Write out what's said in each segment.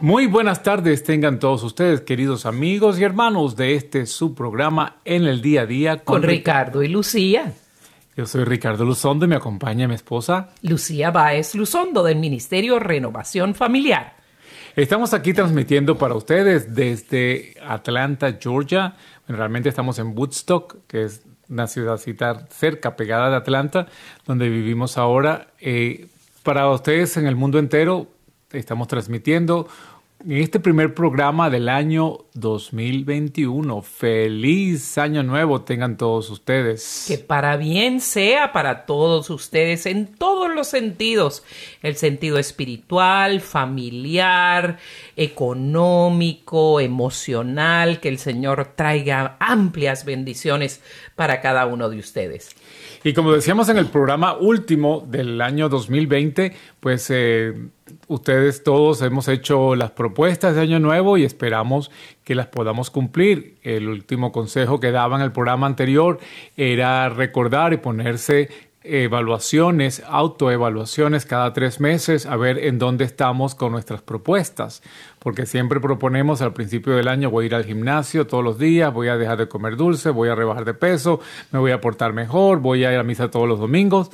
Muy buenas tardes tengan todos ustedes, queridos amigos y hermanos de este su programa en el día a día con, Ricardo y Lucía. Yo soy Ricardo Luzondo y me acompaña mi esposa Lucía Báez Luzondo del Ministerio Renovación Familiar. Estamos aquí transmitiendo para ustedes desde Atlanta, Georgia. realmente estamos en Woodstock, que es una ciudadcita cerca, pegada de Atlanta, donde vivimos ahora. Eh, para ustedes en el mundo entero, estamos transmitiendo en este primer programa del año 2021. Feliz año nuevo tengan todos ustedes. Que para bien sea para todos ustedes en todos los sentidos. El sentido espiritual, familiar, económico, emocional. Que el Señor traiga amplias bendiciones para cada uno de ustedes. Y como decíamos en el programa último del año 2020, pues eh, ustedes todos hemos hecho las propuestas de Año Nuevo y esperamos que las podamos cumplir. El último consejo que daba en el programa anterior era recordar y ponerse evaluaciones, autoevaluaciones cada tres meses, a ver en dónde estamos con nuestras propuestas, porque siempre proponemos al principio del año voy a ir al gimnasio todos los días, voy a dejar de comer dulce, voy a rebajar de peso, me voy a portar mejor, voy a ir a misa todos los domingos,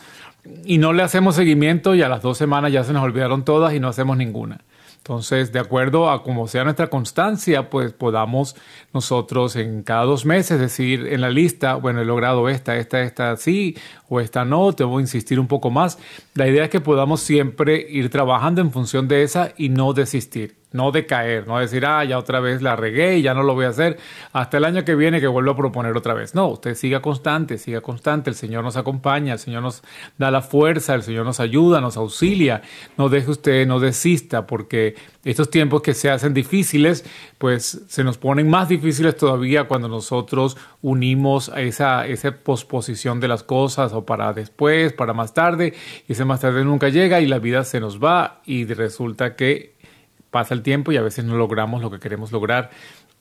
y no le hacemos seguimiento y a las dos semanas ya se nos olvidaron todas y no hacemos ninguna. Entonces, de acuerdo a cómo sea nuestra constancia, pues podamos nosotros en cada dos meses decir en la lista, bueno, he logrado esta, esta, esta sí o esta no, te voy a insistir un poco más. La idea es que podamos siempre ir trabajando en función de esa y no desistir no decaer, no decir, ah, ya otra vez la regué y ya no lo voy a hacer hasta el año que viene que vuelvo a proponer otra vez. No, usted siga constante, siga constante, el Señor nos acompaña, el Señor nos da la fuerza, el Señor nos ayuda, nos auxilia, no deje usted, no desista, porque estos tiempos que se hacen difíciles, pues se nos ponen más difíciles todavía cuando nosotros unimos a esa, esa posposición de las cosas o para después, para más tarde, y ese más tarde nunca llega y la vida se nos va y resulta que pasa el tiempo y a veces no logramos lo que queremos lograr.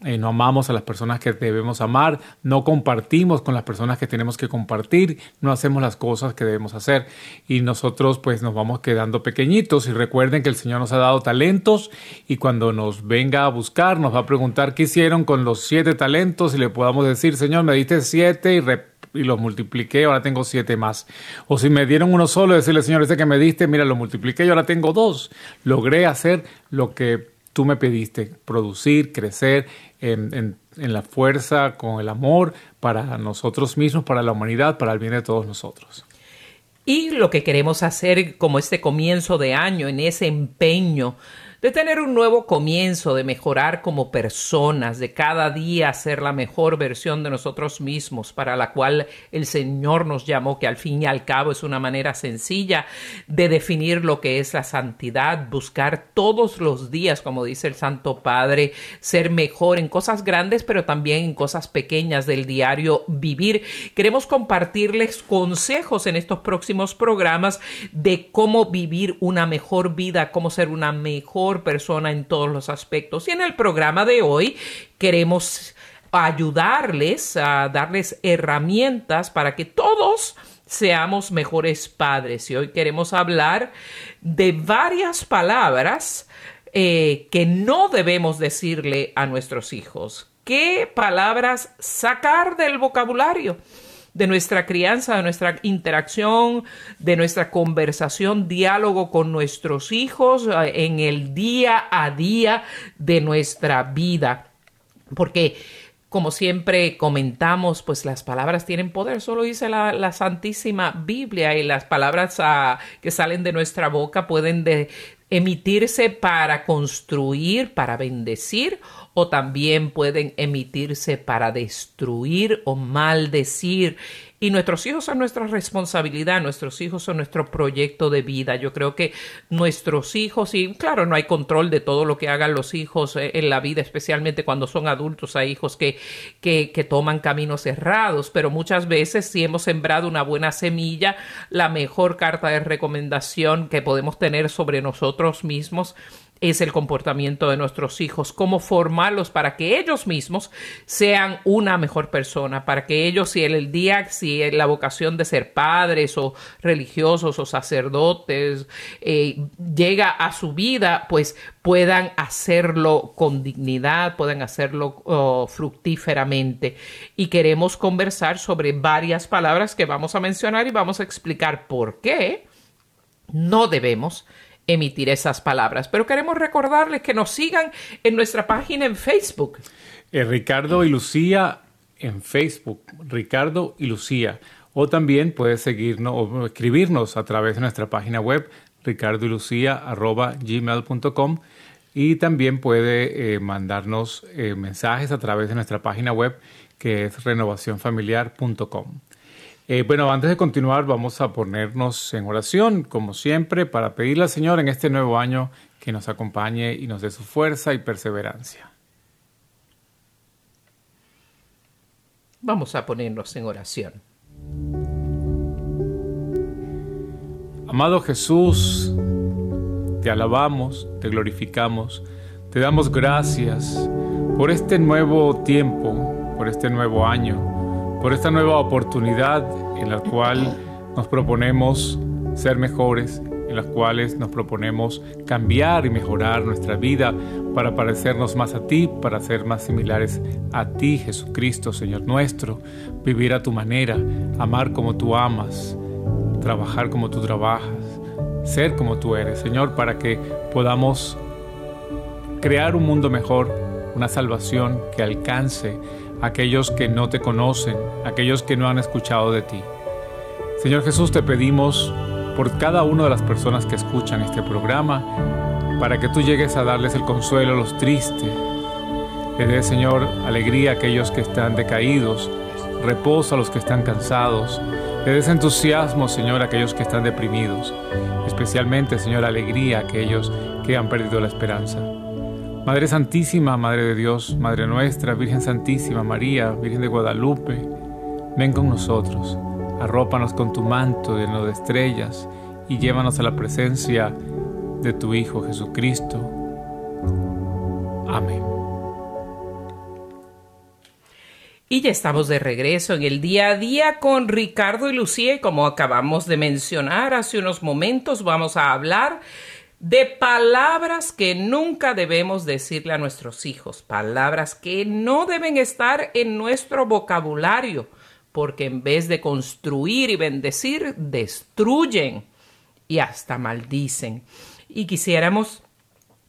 Eh, no amamos a las personas que debemos amar, no compartimos con las personas que tenemos que compartir, no hacemos las cosas que debemos hacer y nosotros pues nos vamos quedando pequeñitos y recuerden que el Señor nos ha dado talentos y cuando nos venga a buscar nos va a preguntar qué hicieron con los siete talentos y le podamos decir Señor me diste siete y y los multipliqué, ahora tengo siete más. O si me dieron uno solo, decirle, Señor, ese que me diste, mira, lo multipliqué y ahora tengo dos. Logré hacer lo que tú me pediste, producir, crecer en, en la fuerza, con el amor para nosotros mismos, para la humanidad, para el bien de todos nosotros. Y lo que queremos hacer como este comienzo de año, en ese empeño de tener un nuevo comienzo, de mejorar como personas, de cada día ser la mejor versión de nosotros mismos, para la cual el Señor nos llamó, que al fin y al cabo es una manera sencilla de definir lo que es la santidad, buscar todos los días, como dice el Santo Padre, ser mejor en cosas grandes, pero también en cosas pequeñas del diario vivir. Queremos compartirles consejos en estos próximos programas de cómo vivir una mejor vida, cómo ser una mejor persona en todos los aspectos. Y en el programa de hoy queremos ayudarles a darles herramientas para que todos seamos mejores padres. Y hoy queremos hablar de varias palabras eh, que no debemos decirle a nuestros hijos. ¿Qué palabras sacar del vocabulario? De nuestra crianza, de nuestra interacción, de nuestra conversación, diálogo con nuestros hijos eh, en el día a día de nuestra vida. Porque como siempre comentamos, pues las palabras tienen poder, solo dice la, Santísima Biblia y las palabras ah, que salen de nuestra boca pueden emitirse para construir, para bendecir o también pueden emitirse para destruir o maldecir. Y nuestros hijos son nuestra responsabilidad, nuestros hijos son nuestro proyecto de vida. Yo creo que nuestros hijos, y claro, no hay control de todo lo que hagan los hijos eh, en la vida, especialmente cuando son adultos, hay hijos que, que, que toman caminos errados, pero muchas veces si hemos sembrado una buena semilla, la mejor carta de recomendación que podemos tener sobre nosotros mismos es el comportamiento de nuestros hijos, cómo formarlos para que ellos mismos sean una mejor persona, para que ellos, si el, el día, si la vocación de ser padres o religiosos o sacerdotes eh, llega a su vida, pues puedan hacerlo con dignidad, puedan hacerlo oh, fructíferamente. Y queremos conversar sobre varias palabras que vamos a mencionar y vamos a explicar por qué no debemos emitir esas palabras. Pero queremos recordarles que nos sigan en nuestra página en Facebook. Eh, Ricardo y Lucía en Facebook, Ricardo y Lucía. O también puedes seguirnos o escribirnos a través de nuestra página web ricardoylucia.gmail.com y también puede eh, mandarnos eh, mensajes a través de nuestra página web que es renovacionfamiliar.com. Eh, bueno, antes de continuar, vamos a ponernos en oración, como siempre, para pedirle al Señor en este nuevo año que nos acompañe y nos dé su fuerza y perseverancia. Vamos a ponernos en oración. Amado Jesús, te alabamos, te glorificamos, te damos gracias por este nuevo tiempo, por este nuevo año por esta nueva oportunidad en la cual nos proponemos ser mejores, en las cuales nos proponemos cambiar y mejorar nuestra vida para parecernos más a ti, para ser más similares a ti, Jesucristo, Señor nuestro, vivir a tu manera, amar como tú amas, trabajar como tú trabajas, ser como tú eres, Señor, para que podamos crear un mundo mejor, una salvación que alcance aquellos que no te conocen, aquellos que no han escuchado de ti. Señor Jesús, te pedimos por cada una de las personas que escuchan este programa, para que tú llegues a darles el consuelo a los tristes, le des, Señor, alegría a aquellos que están decaídos, reposo a los que están cansados, le des entusiasmo, Señor, a aquellos que están deprimidos, especialmente, Señor, alegría a aquellos que han perdido la esperanza. Madre Santísima, Madre de Dios, Madre nuestra, Virgen Santísima, María, Virgen de Guadalupe, ven con nosotros, arrópanos con tu manto lleno de estrellas y llévanos a la presencia de tu Hijo Jesucristo. Amén. Y ya estamos de regreso en el día a día con Ricardo y Lucía como acabamos de mencionar hace unos momentos vamos a hablar de palabras que nunca debemos decirle a nuestros hijos, palabras que no deben estar en nuestro vocabulario, porque en vez de construir y bendecir, destruyen y hasta maldicen. Y quisiéramos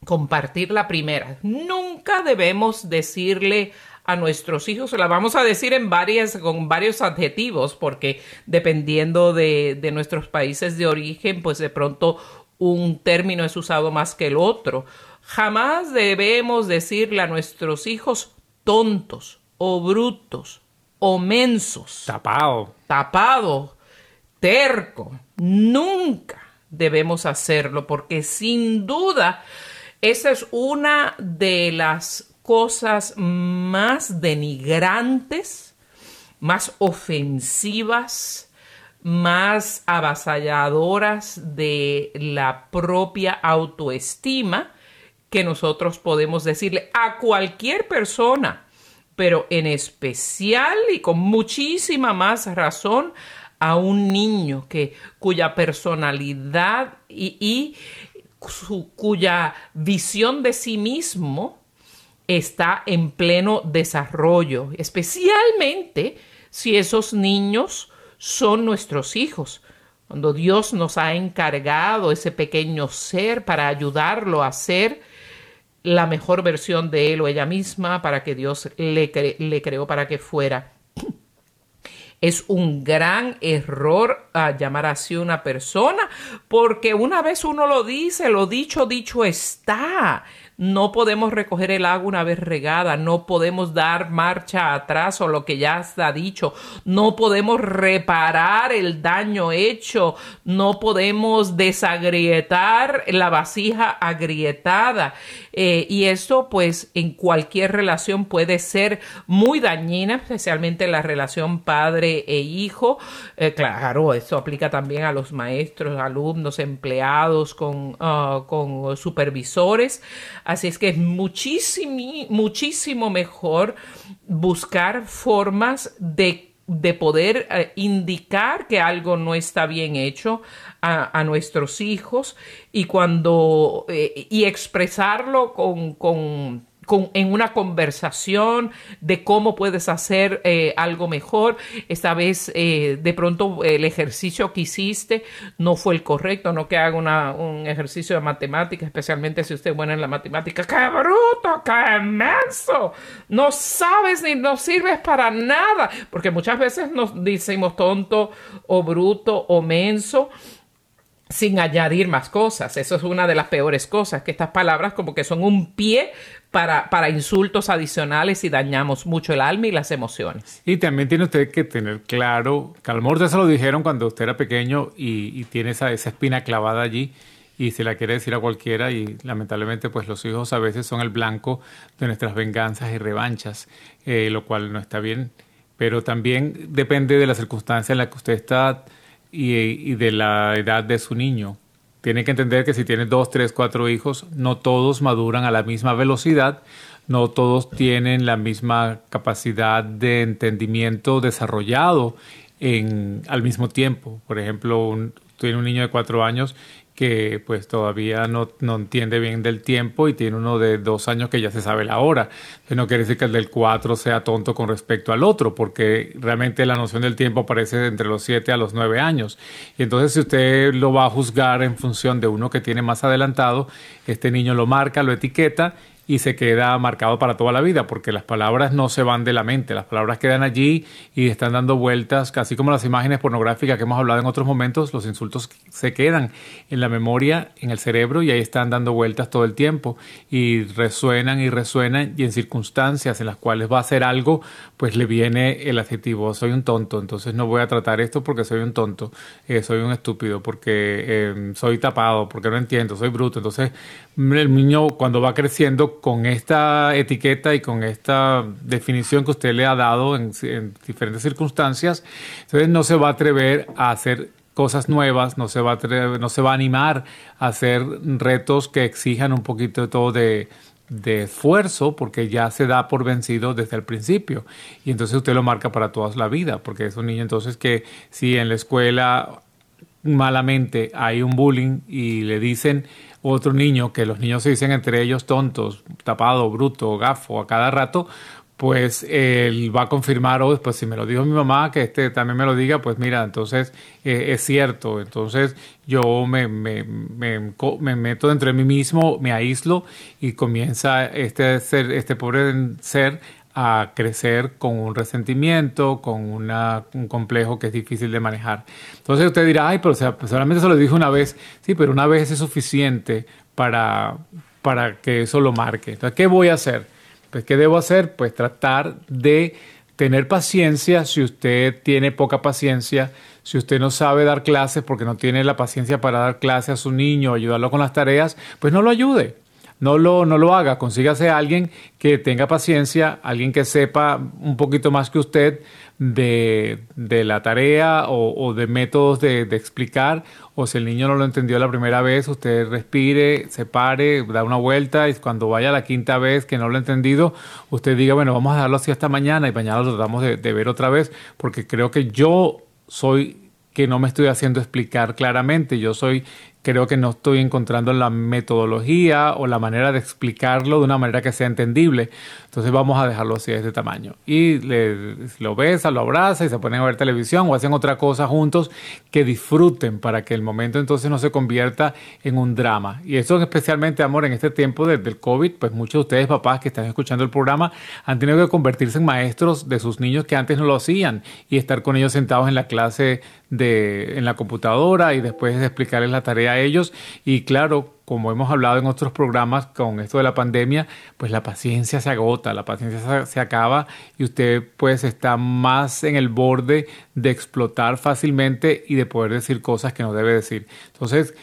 compartir la primera. Nunca debemos decirle a nuestros hijos, la vamos a decir en varias, con varios adjetivos, porque dependiendo de, de nuestros países de origen, pues de pronto un término es usado más que el otro. Jamás debemos decirle a nuestros hijos tontos o brutos o mensos. Tapado. Tapado. Terco. Nunca debemos hacerlo porque sin duda esa es una de las cosas más denigrantes, más ofensivas, más avasalladoras de la propia autoestima que nosotros podemos decirle a cualquier persona, pero en especial y con muchísima más razón a un niño que cuya personalidad y, cuya visión de sí mismo está en pleno desarrollo, especialmente si esos niños son nuestros hijos. Cuando Dios nos ha encargado ese pequeño ser para ayudarlo a ser la mejor versión de él o ella misma para que Dios le, creó para que fuera. Es un gran error uh, llamar así una persona, porque una vez uno lo dice, lo dicho, dicho está. No podemos recoger el agua una vez regada, no podemos dar marcha atrás o lo que ya está dicho, no podemos reparar el daño hecho, no podemos desagrietar la vasija agrietada. Eh, y esto pues en cualquier relación puede ser muy dañina, especialmente en la relación padre e hijo. Eh, claro, esto aplica también a los maestros, alumnos, empleados, con, ah, con supervisores. Así es que es muchísimo, muchísimo mejor buscar formas de de poder eh, indicar que algo no está bien hecho a, nuestros hijos y cuando eh, y expresarlo con, con en una conversación de cómo puedes hacer eh, algo mejor. Esta vez, eh, de pronto, el ejercicio que hiciste no fue el correcto, no que haga un ejercicio de matemática, especialmente si usted es bueno en la matemática. ¡Qué bruto! ¡Qué inmenso! No sabes ni no sirves para nada, porque muchas veces nos decimos tonto o bruto o menso sin añadir más cosas. Eso es una de las peores cosas, que estas palabras como que son un pie para, para, insultos adicionales y dañamos mucho el alma y las emociones. Y también tiene usted que tener claro, que a lo se lo dijeron cuando usted era pequeño y, tiene esa, esa espina clavada allí y se la quiere decir a cualquiera y lamentablemente pues los hijos a veces son el blanco de nuestras venganzas y revanchas, eh, lo cual no está bien, pero también depende de la circunstancia en la que usted está y, de la edad de su niño. Tiene que entender que si tiene dos, tres, cuatro hijos, no todos maduran a la misma velocidad, no todos tienen la misma capacidad de entendimiento desarrollado en, al mismo tiempo. Por ejemplo, tiene un niño de cuatro años que pues todavía no, no, entiende bien del tiempo y tiene uno de dos años que ya se sabe la hora. Entonces no quiere decir que el del cuatro sea tonto con respecto al otro, porque realmente la noción del tiempo aparece entre los siete a los nueve años. Y entonces si usted lo va a juzgar en función de uno que tiene más adelantado, este niño lo marca, lo etiqueta y se queda marcado para toda la vida, porque las palabras no se van de la mente, las palabras quedan allí y están dando vueltas, casi como las imágenes pornográficas que hemos hablado en otros momentos, los insultos se quedan en la memoria, en el cerebro y ahí están dando vueltas todo el tiempo y resuenan y resuenan y en circunstancias en las cuales va a hacer algo, pues le viene el adjetivo, soy un tonto, entonces no voy a tratar esto porque soy un tonto, eh, soy un estúpido, porque eh, soy tapado, porque no entiendo, soy bruto, entonces el niño cuando va creciendo con esta etiqueta y con esta definición que usted le ha dado en, diferentes circunstancias, entonces no se va a atrever a hacer cosas nuevas, no se va a no se va a animar a hacer retos que exijan un poquito de todo de, de esfuerzo porque ya se da por vencido desde el principio. Y entonces usted lo marca para toda la vida porque es un niño entonces que si en la escuela malamente hay un bullying y le dicen otro niño, que los niños se dicen entre ellos tontos, tapado, bruto, gafo a cada rato, pues él va a confirmar, oh, pues si me lo dijo mi mamá, que este también me lo diga, pues mira, entonces eh, es cierto. Entonces yo me, me, me, me, meto dentro de mí mismo, me aíslo y comienza este, ser, este pobre ser a crecer con un resentimiento, con una, un complejo que es difícil de manejar. Entonces usted dirá, ay, pero pues solamente se lo dije una vez. Sí, pero una vez es suficiente para, para que eso lo marque. Entonces, ¿qué voy a hacer? Pues, ¿qué debo hacer? Pues tratar de tener paciencia si usted tiene poca paciencia, si usted no sabe dar clases porque no tiene la paciencia para dar clases a su niño, ayudarlo con las tareas, pues no lo ayude no lo, no lo haga, consígase a alguien que tenga paciencia, alguien que sepa un poquito más que usted de, la tarea o, de métodos de, explicar, o si el niño no lo entendió la primera vez, usted respire, se pare, da una vuelta y cuando vaya la quinta vez que no lo ha entendido, usted diga, bueno, vamos a darlo así hasta mañana y mañana lo tratamos de, de ver otra vez, porque creo que yo soy que no me estoy haciendo explicar claramente, yo soy creo que no estoy encontrando la metodología o la manera de explicarlo de una manera que sea entendible. Entonces vamos a dejarlo así de este tamaño. Y le, lo besa, lo abraza y se ponen a ver televisión o hacen otra cosa juntos que disfruten para que el momento entonces no se convierta en un drama. Y eso especialmente, amor, en este tiempo del COVID, pues muchos de ustedes, papás que están escuchando el programa, han tenido que convertirse en maestros de sus niños que antes no lo hacían y estar con ellos sentados en la clase de, en la computadora y después de explicarles la tarea ellos. Y claro, como hemos hablado en otros programas con esto de la pandemia, pues la paciencia se agota, la paciencia se, acaba y usted pues está más en el borde de explotar fácilmente y de poder decir cosas que no debe decir. Entonces,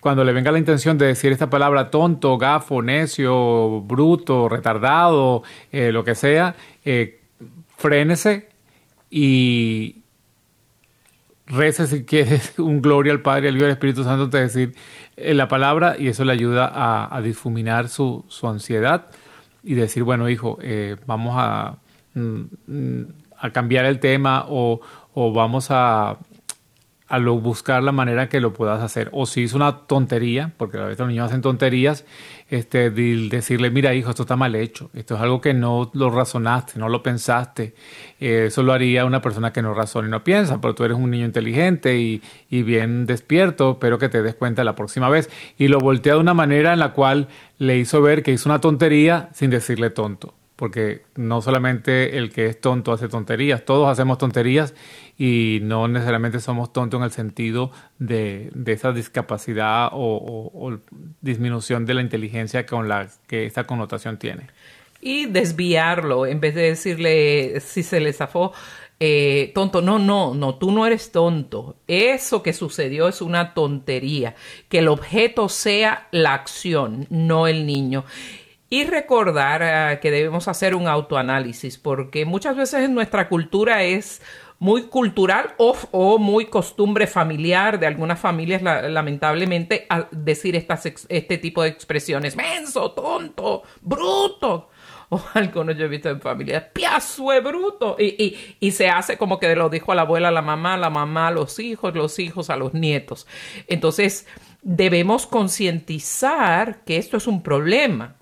cuando le venga la intención de decir esta palabra tonto, gafo, necio, bruto, retardado, eh, lo que sea, eh, frénese y, reza si quieres un gloria al Padre, al Hijo y al Espíritu Santo, te decir eh, la palabra y eso le ayuda a, difuminar su, ansiedad y decir, bueno, hijo, eh, vamos a, mm, mm, a, cambiar el tema o, o vamos a, a buscar la manera que lo puedas hacer. O si es una tontería, porque a veces los niños hacen tonterías, este, decirle, mira hijo, esto está mal hecho, esto es algo que no lo razonaste, no lo pensaste. Eh, eso lo haría una persona que no razona y no piensa, pero tú eres un niño inteligente y, y bien despierto, pero que te des cuenta la próxima vez. Y lo voltea de una manera en la cual le hizo ver que hizo una tontería sin decirle tonto porque no solamente el que es tonto hace tonterías, todos hacemos tonterías y no necesariamente somos tontos en el sentido de, esa discapacidad o, disminución de la inteligencia con la que esta connotación tiene. Y desviarlo, en vez de decirle si se le zafó, eh, tonto, no, no, no, tú no eres tonto. Eso que sucedió es una tontería. Que el objeto sea la acción, no el niño. Y recordar eh, que debemos hacer un autoanálisis, porque muchas veces en nuestra cultura es muy cultural o, muy costumbre familiar de algunas familias, lamentablemente, decir estas, este tipo de expresiones. Menso, tonto, bruto. O algunos yo he visto en familia, piazo bruto. Y, y, se hace como que lo dijo la abuela, a la mamá, a la mamá, a los hijos, los hijos, a los nietos. Entonces, debemos concientizar que esto es un problema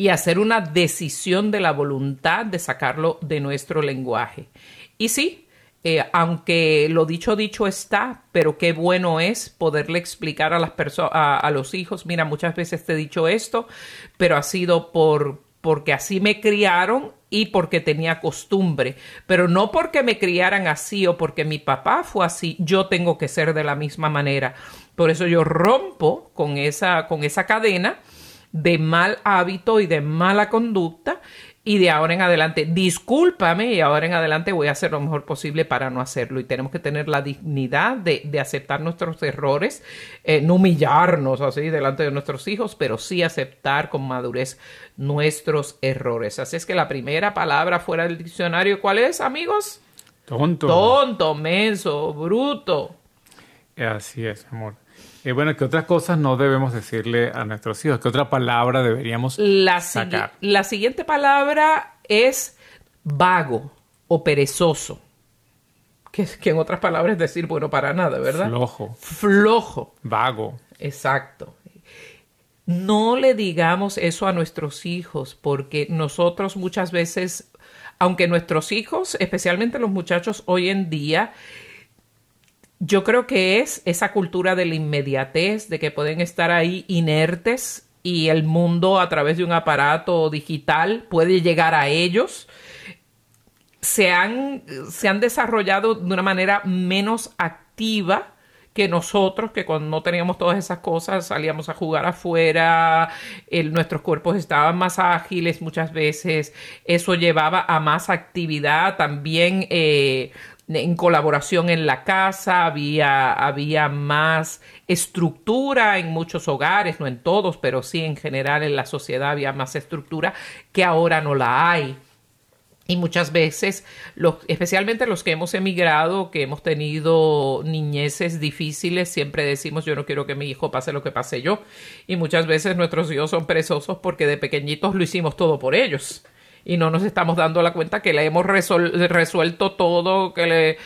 y hacer una decisión de la voluntad de sacarlo de nuestro lenguaje. Y sí, eh, aunque lo dicho dicho está, pero qué bueno es poderle explicar a las personas, a, los hijos, mira, muchas veces te he dicho esto, pero ha sido por porque así me criaron y porque tenía costumbre, pero no porque me criaran así o porque mi papá fue así, yo tengo que ser de la misma manera. Por eso yo rompo con esa con esa cadena de mal hábito y de mala conducta y de ahora en adelante, discúlpame y ahora en adelante voy a hacer lo mejor posible para no hacerlo. Y tenemos que tener la dignidad de, de aceptar nuestros errores, eh, no humillarnos así delante de nuestros hijos, pero sí aceptar con madurez nuestros errores. Así es que la primera palabra fuera del diccionario, ¿cuál es, amigos? Tonto. Tonto, menso, bruto. Así es, amor. Y bueno, ¿qué otras cosas no debemos decirle a nuestros hijos? ¿Qué otra palabra deberíamos la sacar? La siguiente palabra es vago o perezoso. Que, que en otras palabras es decir, bueno, para nada, ¿verdad? Flojo. Flojo. Vago. Exacto. No le digamos eso a nuestros hijos porque nosotros muchas veces, aunque nuestros hijos, especialmente los muchachos hoy en día, yo creo que es esa cultura de la inmediatez, de que pueden estar ahí inertes y el mundo a través de un aparato digital puede llegar a ellos. Se han, se han desarrollado de una manera menos activa que nosotros, que cuando no teníamos todas esas cosas salíamos a jugar afuera, nuestros cuerpos estaban más ágiles muchas veces, eso llevaba a más actividad, también eh, en colaboración en la casa, había, había más estructura en muchos hogares, no en todos, pero sí en general en la sociedad había más estructura que ahora no la hay. Y muchas veces, los, especialmente los que hemos emigrado, que hemos tenido niñeces difíciles, siempre decimos yo no quiero que mi hijo pase lo que pase yo. Y muchas veces nuestros hijos son perezosos porque de pequeñitos lo hicimos todo por ellos y no nos estamos dando la cuenta que le hemos resuelto todo, que, le,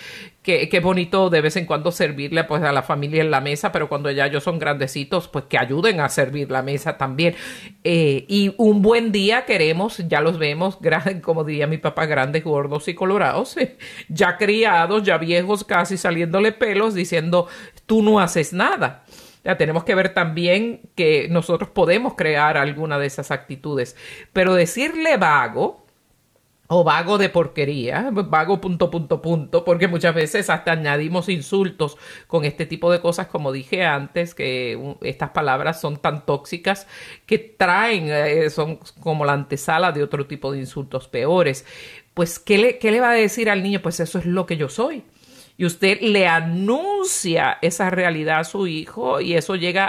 que, que bonito de vez en cuando servirle pues a la familia en la mesa, pero cuando ya ellos son grandecitos, pues que ayuden a servir la mesa también. Eh, y un buen día queremos, ya los vemos, como diría mi papá, grandes, gordos y colorados, ya criados, ya viejos, casi saliéndole pelos, diciendo, tú no haces nada. Ya tenemos que ver también que nosotros podemos crear alguna de esas actitudes, pero decirle vago, o vago de porquería, vago punto, punto, punto, porque muchas veces hasta añadimos insultos con este tipo de cosas, como dije antes, que estas palabras son tan tóxicas que traen, eh, son como la antesala de otro tipo de insultos peores. Pues, ¿qué le, ¿qué le va a decir al niño? Pues eso es lo que yo soy y usted le anuncia esa realidad a su hijo y eso llega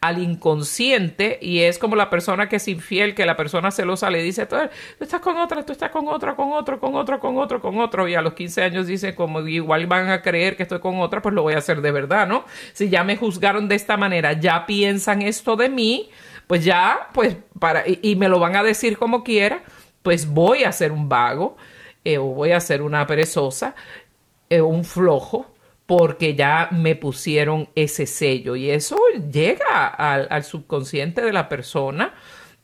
al inconsciente y es como la persona que es infiel, que la persona celosa le dice, tú, estás con otra, tú estás con otra, con otro, con otro, con otro, con otro y a los 15 años dice como igual van a creer que estoy con otra, pues lo voy a hacer de verdad, ¿no? Si ya me juzgaron de esta manera, ya piensan esto de mí, pues ya, pues para, y, me lo van a decir como quiera, pues voy a ser un vago. Eh, o voy a ser una perezosa eh, un flojo porque ya me pusieron ese sello y eso llega al, subconsciente de la persona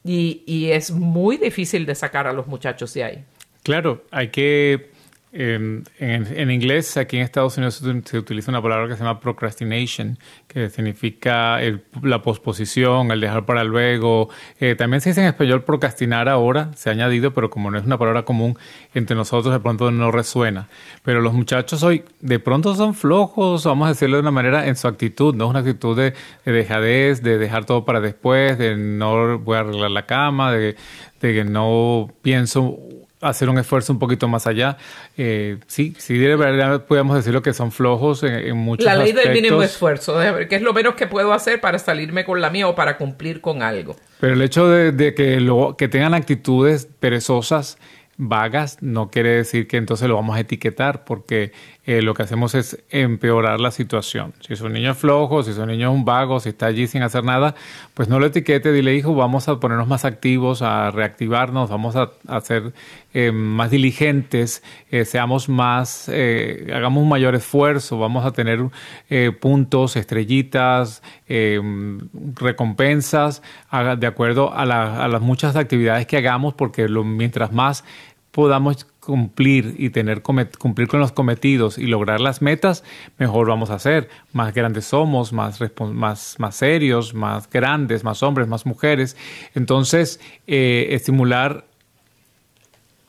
y, y, es muy difícil de sacar a los muchachos de ahí. Claro, hay que en, en, inglés, aquí en Estados Unidos se, utiliza una palabra que se llama procrastination, que significa la posposición, el dejar para luego. Eh, también se dice en español procrastinar ahora, se ha añadido, pero como no es una palabra común entre nosotros, de pronto no resuena. Pero los muchachos hoy de pronto son flojos, vamos a decirlo de una manera, en su actitud, ¿no? Es una actitud de, de dejadez, de dejar todo para después, de no voy a arreglar la cama, de, de que no pienso hacer un esfuerzo un poquito más allá. Eh, sí, sí, de verdad podemos decirlo que son flojos en, en muchos La ley del mínimo esfuerzo, que es lo menos que puedo hacer para salirme con la mía o para cumplir con algo. Pero el hecho de, de que, lo, que tengan actitudes perezosas, vagas, no quiere decir que entonces lo vamos a etiquetar, porque eh, lo que hacemos es empeorar la situación. Si es un niño flojo, si es un niño un vago, si está allí sin hacer nada, pues no lo etiquete, dile, hijo, vamos a ponernos más activos, a reactivarnos, vamos a, a ser eh, más diligentes, eh, seamos más, hagamos un mayor esfuerzo, vamos a tener puntos, estrellitas, recompensas, de acuerdo a, a, las muchas actividades que hagamos, porque lo, mientras más podamos cumplir y tener cumplir con los cometidos y lograr las metas, mejor vamos a hacer. Más grandes somos, más, más, más serios, más grandes, más hombres, más mujeres. Entonces, eh, estimular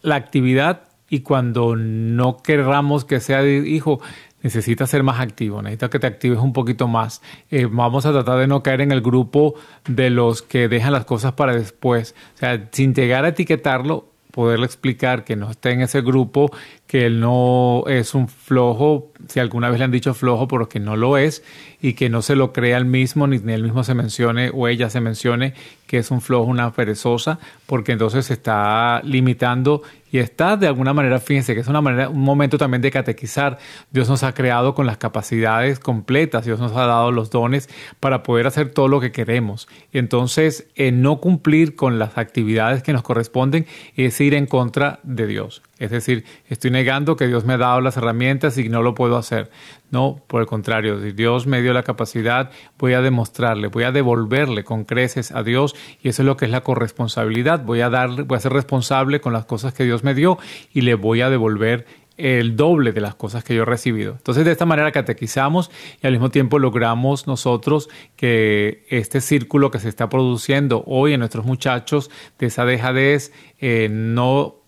la actividad y cuando no querramos que sea hijo, necesita ser más activo, necesita que te actives un poquito más. Eh, vamos a tratar de no caer en el grupo de los que dejan las cosas para después. O sea, sin llegar a etiquetarlo, poderle explicar que no esté en ese grupo, que él no es un flojo, si alguna vez le han dicho flojo, pero que no lo es, y que no se lo crea él mismo, ni, él mismo se mencione o ella se mencione que es un flojo, una perezosa, porque entonces se está limitando y está de alguna manera, fíjense que es una manera, un momento también de catequizar. Dios nos ha creado con las capacidades completas, Dios nos ha dado los dones para poder hacer todo lo que queremos. Entonces, en no cumplir con las actividades que nos corresponden es ir en contra de Dios. Es decir, estoy negando que Dios me ha dado las herramientas y no lo puedo hacer. No, por el contrario, si Dios me dio la capacidad, voy a demostrarle, voy a devolverle con creces a Dios y eso es lo que es la corresponsabilidad. Voy a darle, voy a ser responsable con las cosas que Dios me dio y le voy a devolver el doble de las cosas que yo he recibido. Entonces, de esta manera catequizamos y al mismo tiempo logramos nosotros que este círculo que se está produciendo hoy en nuestros muchachos de esa dejadez eh, no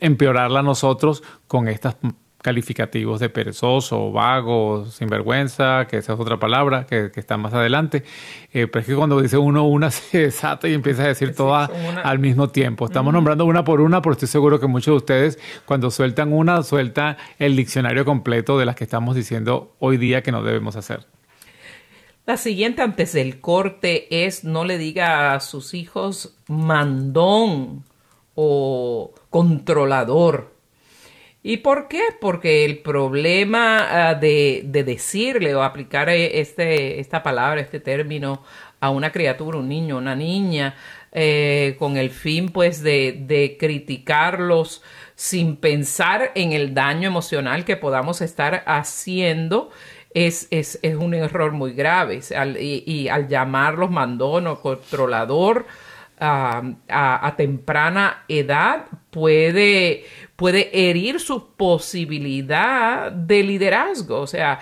empeorarla nosotros con estos calificativos de perezoso, vago, sinvergüenza, que esa es otra palabra que, está más adelante. Eh, pero es que cuando dice uno una se desata y empieza a decir todas al mismo tiempo. Estamos nombrando una por una, pero estoy seguro que muchos de ustedes cuando sueltan una, sueltan el diccionario completo de las que estamos diciendo hoy día que no debemos hacer. La siguiente antes del corte es no le diga a sus hijos mandón o controlador. ¿Y por qué? Porque el problema ah, de, decirle o aplicar eh, este, esta palabra, este término a una criatura, un niño, una niña, eh, con el fin pues de, de criticarlos sin pensar en el daño emocional que podamos estar haciendo es, es, es un error muy grave. y, al llamarlos mandón o controlador a, temprana edad puede, puede herir su posibilidad de liderazgo. O sea,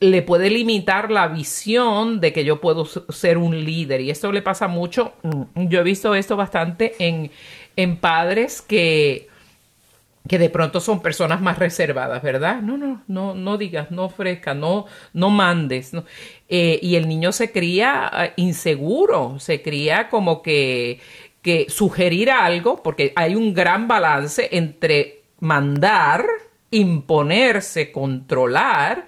le puede limitar la visión de que yo puedo ser un líder. Y esto le pasa mucho. Mm, yo he visto esto bastante en, en padres que que de pronto son personas más reservadas, ¿verdad? No, no, no, no digas, no ofrezcas, no, no mandes. Eh, y el niño se cría ah, inseguro, se cría como que, que sugerir algo, porque hay un gran balance entre mandar, imponerse, controlar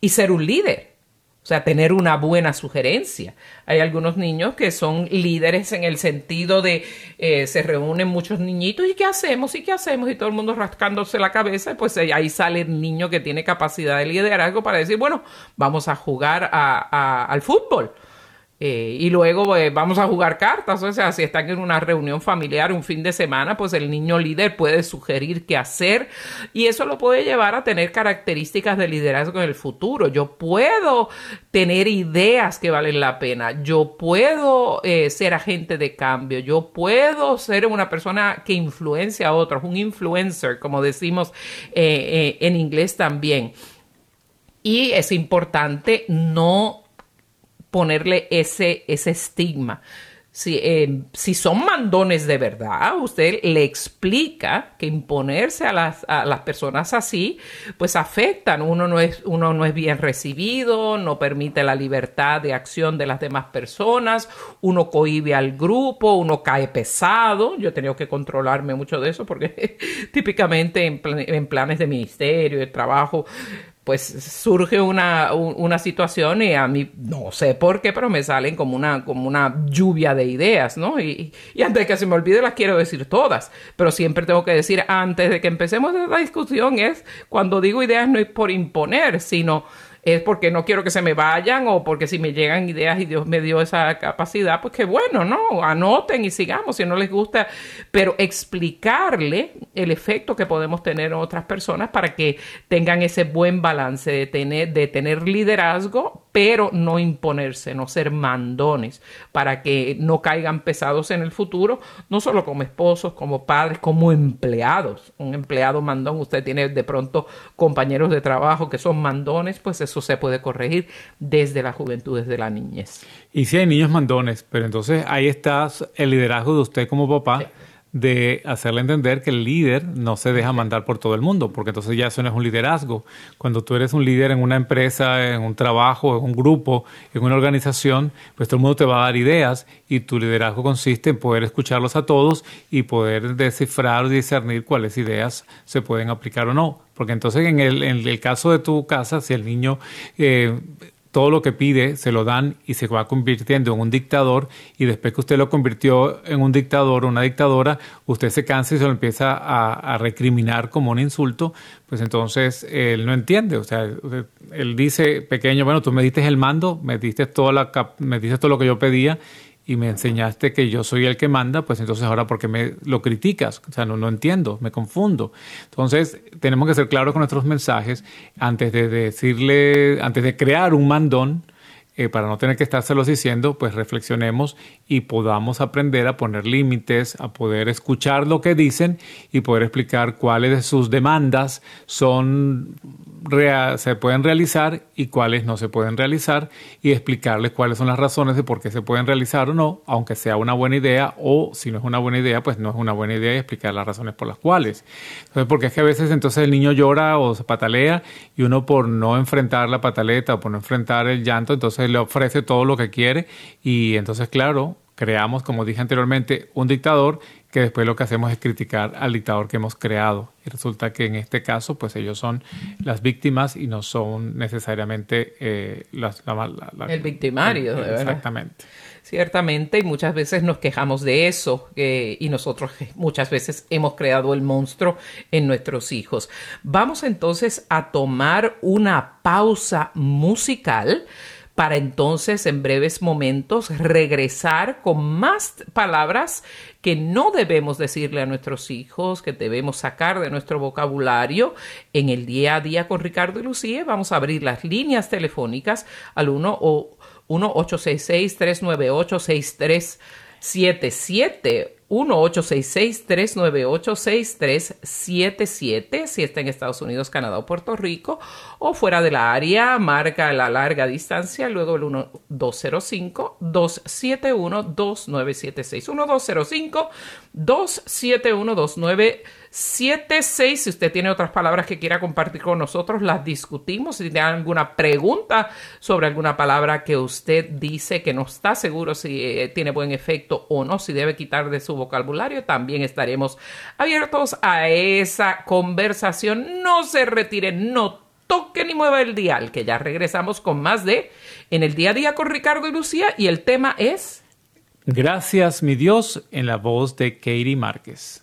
y ser un líder. O sea, tener una buena sugerencia. Hay algunos niños que son líderes en el sentido de eh, se reúnen muchos niñitos y qué hacemos y qué hacemos y todo el mundo rascándose la cabeza. Pues eh, ahí sale el niño que tiene capacidad de liderazgo para decir, bueno, vamos a jugar al fútbol eh, y luego eh, vamos a jugar cartas, o sea, si están en una reunión familiar un fin de semana, pues el niño líder puede sugerir qué hacer y eso lo puede llevar a tener características de liderazgo en el futuro. Yo puedo tener ideas que valen la pena, yo puedo eh, ser agente de cambio, yo puedo ser una persona que influencia a otros, un influencer, como decimos en inglés también. Y es importante no ponerle ese, ese estigma. Si, eh, si, son mandones de verdad, usted le explica que imponerse a las, a las, personas así, pues afectan. Uno no, es, uno no es bien recibido, no permite la libertad de acción de las demás personas, uno cohibe al grupo, uno cae pesado. Yo he tenido que controlarme mucho de eso porque típicamente en, en planes de ministerio, de trabajo, pues surge una, una, situación y a mí no sé por qué, pero me salen como una, como una lluvia de ideas, ¿no? Y, y antes de que se me olvide las quiero decir todas, pero siempre tengo que decir antes de que empecemos esta discusión es cuando digo ideas no es por imponer, sino es porque no quiero que se me vayan o porque si me llegan ideas y Dios me dio esa capacidad, pues que bueno, ¿no? Anoten y sigamos si no les gusta, pero explicarle el efecto que podemos tener en otras personas para que tengan ese buen balance de tener, de tener liderazgo, pero no imponerse, no ser mandones, para que no caigan pesados en el futuro, no solo como esposos, como padres, como empleados. Un empleado mandón, usted tiene de pronto compañeros de trabajo que son mandones, pues eso se puede corregir desde la juventud, desde la niñez. Y si hay niños mandones, pero entonces ahí está el liderazgo de usted como papá. De hacerle entender que el líder no se deja mandar por todo el mundo, porque entonces ya eso no es un liderazgo. Cuando tú eres un líder en una empresa, en un trabajo, en un grupo, en una organización, pues todo el mundo te va a dar ideas y tu liderazgo consiste en poder escucharlos a todos y poder descifrar discernir cuáles ideas se pueden aplicar o no. Porque entonces en el, en el caso de tu casa, si el niño eh, todo lo que pide se lo dan y se va convirtiendo en un dictador y después que usted lo convirtió en un dictador o una dictadora, usted se cansa y se lo empieza a, recriminar como un insulto, pues entonces él no entiende, o sea, él dice, pequeño, bueno, tú me diste el mando, me diste, toda la, me diste todo lo que yo pedía y me enseñaste que yo soy el que manda, pues entonces ahora ¿por qué me lo criticas? O sea, no, no entiendo, me confundo. Entonces, tenemos que ser claros con nuestros mensajes antes de decirle, antes de crear un mandón, eh, para no tener que estárselos diciendo, pues reflexionemos y podamos aprender a poner límites, a poder escuchar lo que dicen y poder explicar cuáles de sus demandas son se pueden realizar y cuáles no se pueden realizar y explicarles cuáles son las razones de por qué se pueden realizar o no, aunque sea una buena idea o si no es una buena idea, pues no es una buena idea y explicar las razones por las cuales. Entonces, porque es que a veces entonces el niño llora o se patalea y uno por no enfrentar la pataleta o por no enfrentar el llanto, entonces le ofrece todo lo que quiere y entonces, claro, creamos, como dije anteriormente, un dictador que después lo que hacemos es criticar al dictador que hemos creado. Y resulta que en este caso, pues ellos son las víctimas y no son necesariamente eh, las, el victimario. de exactamente. Ciertamente, y muchas veces nos quejamos de eso, y nosotros muchas veces hemos creado el monstruo en nuestros hijos. Vamos entonces a tomar una pausa musical para entonces en breves momentos regresar con más palabras que no debemos decirle a nuestros hijos, que debemos sacar de nuestro vocabulario en el día a día con Ricardo y Lucía. Vamos a abrir las líneas telefónicas al 1 o 1-866-398-6377. 1-866-398-6377 si está en Estados Unidos, Canadá o Puerto Rico o fuera de la área, marca la larga distancia, luego el 1205-271-2976. 1-205-271-2976. 76. Si usted tiene otras palabras que quiera compartir con nosotros, las discutimos. Si tiene alguna pregunta sobre alguna palabra que usted dice que no está seguro si eh, tiene buen efecto o no, si debe quitar de su vocabulario, también estaremos abiertos a esa conversación. No se retire, no toque ni mueva el dial, que ya regresamos con más de En el día a día con Ricardo y Lucía y el tema es... Gracias, mi Dios, en la voz de Katie Márquez.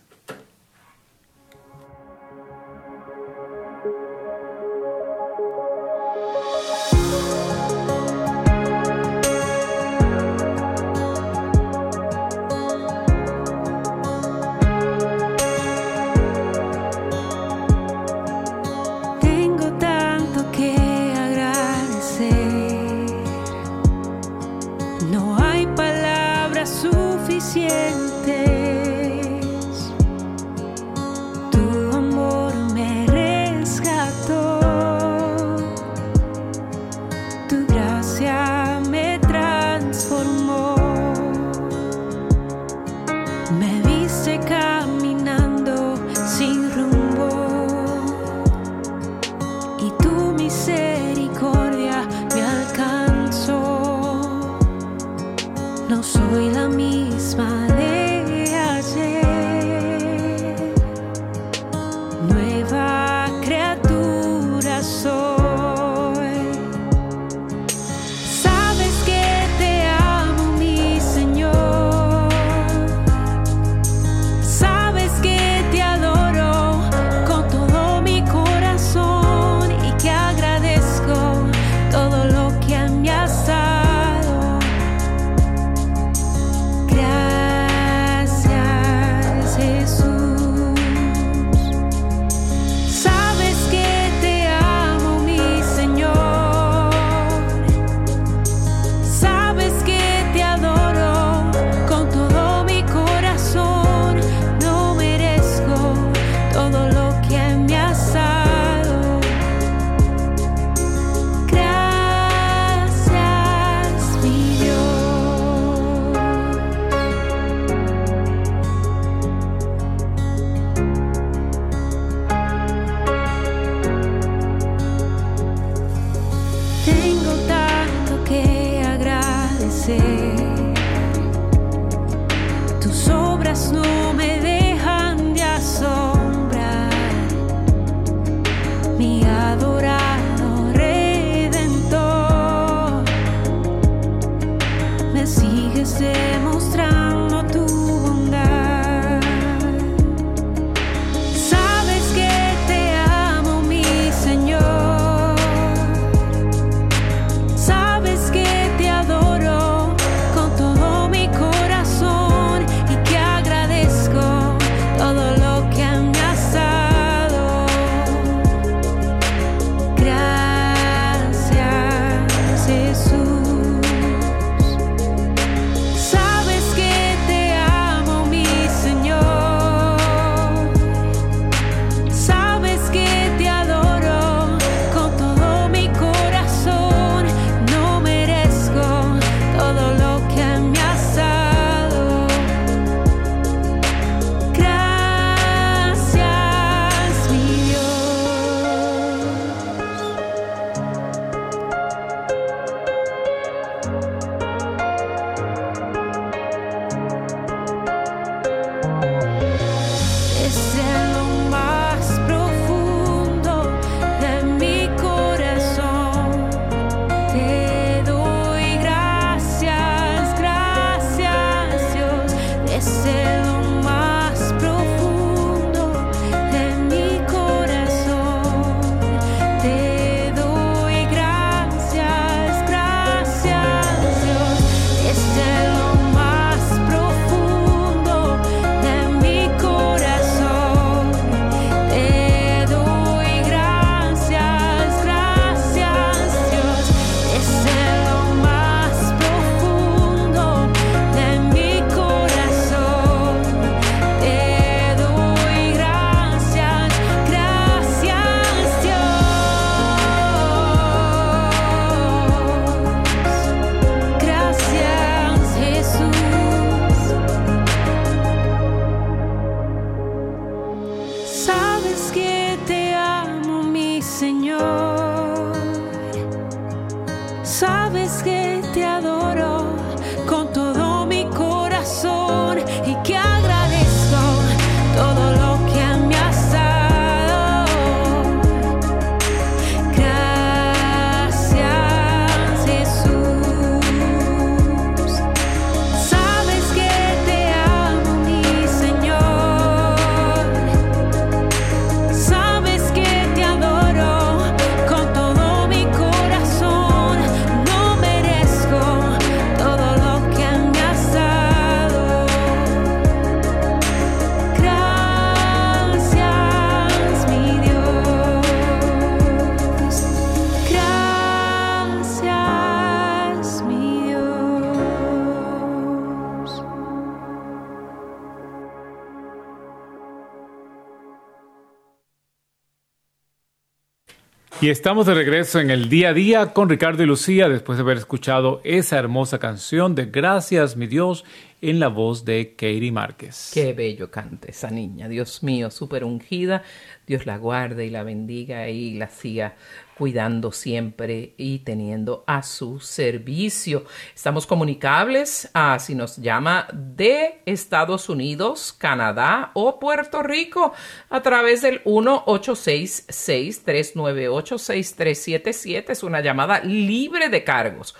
Estamos de regreso en el día a día con Ricardo y Lucía después de haber escuchado esa hermosa canción de Gracias mi Dios en la voz de Katie Márquez. Qué bello canta esa niña, Dios mío, súper ungida. Dios la guarde y la bendiga y la siga cuidando siempre y teniendo a su servicio. Estamos comunicables a si nos llama de Estados Unidos, Canadá o Puerto Rico a través del 1-866-398-6377. Es una llamada libre de cargos.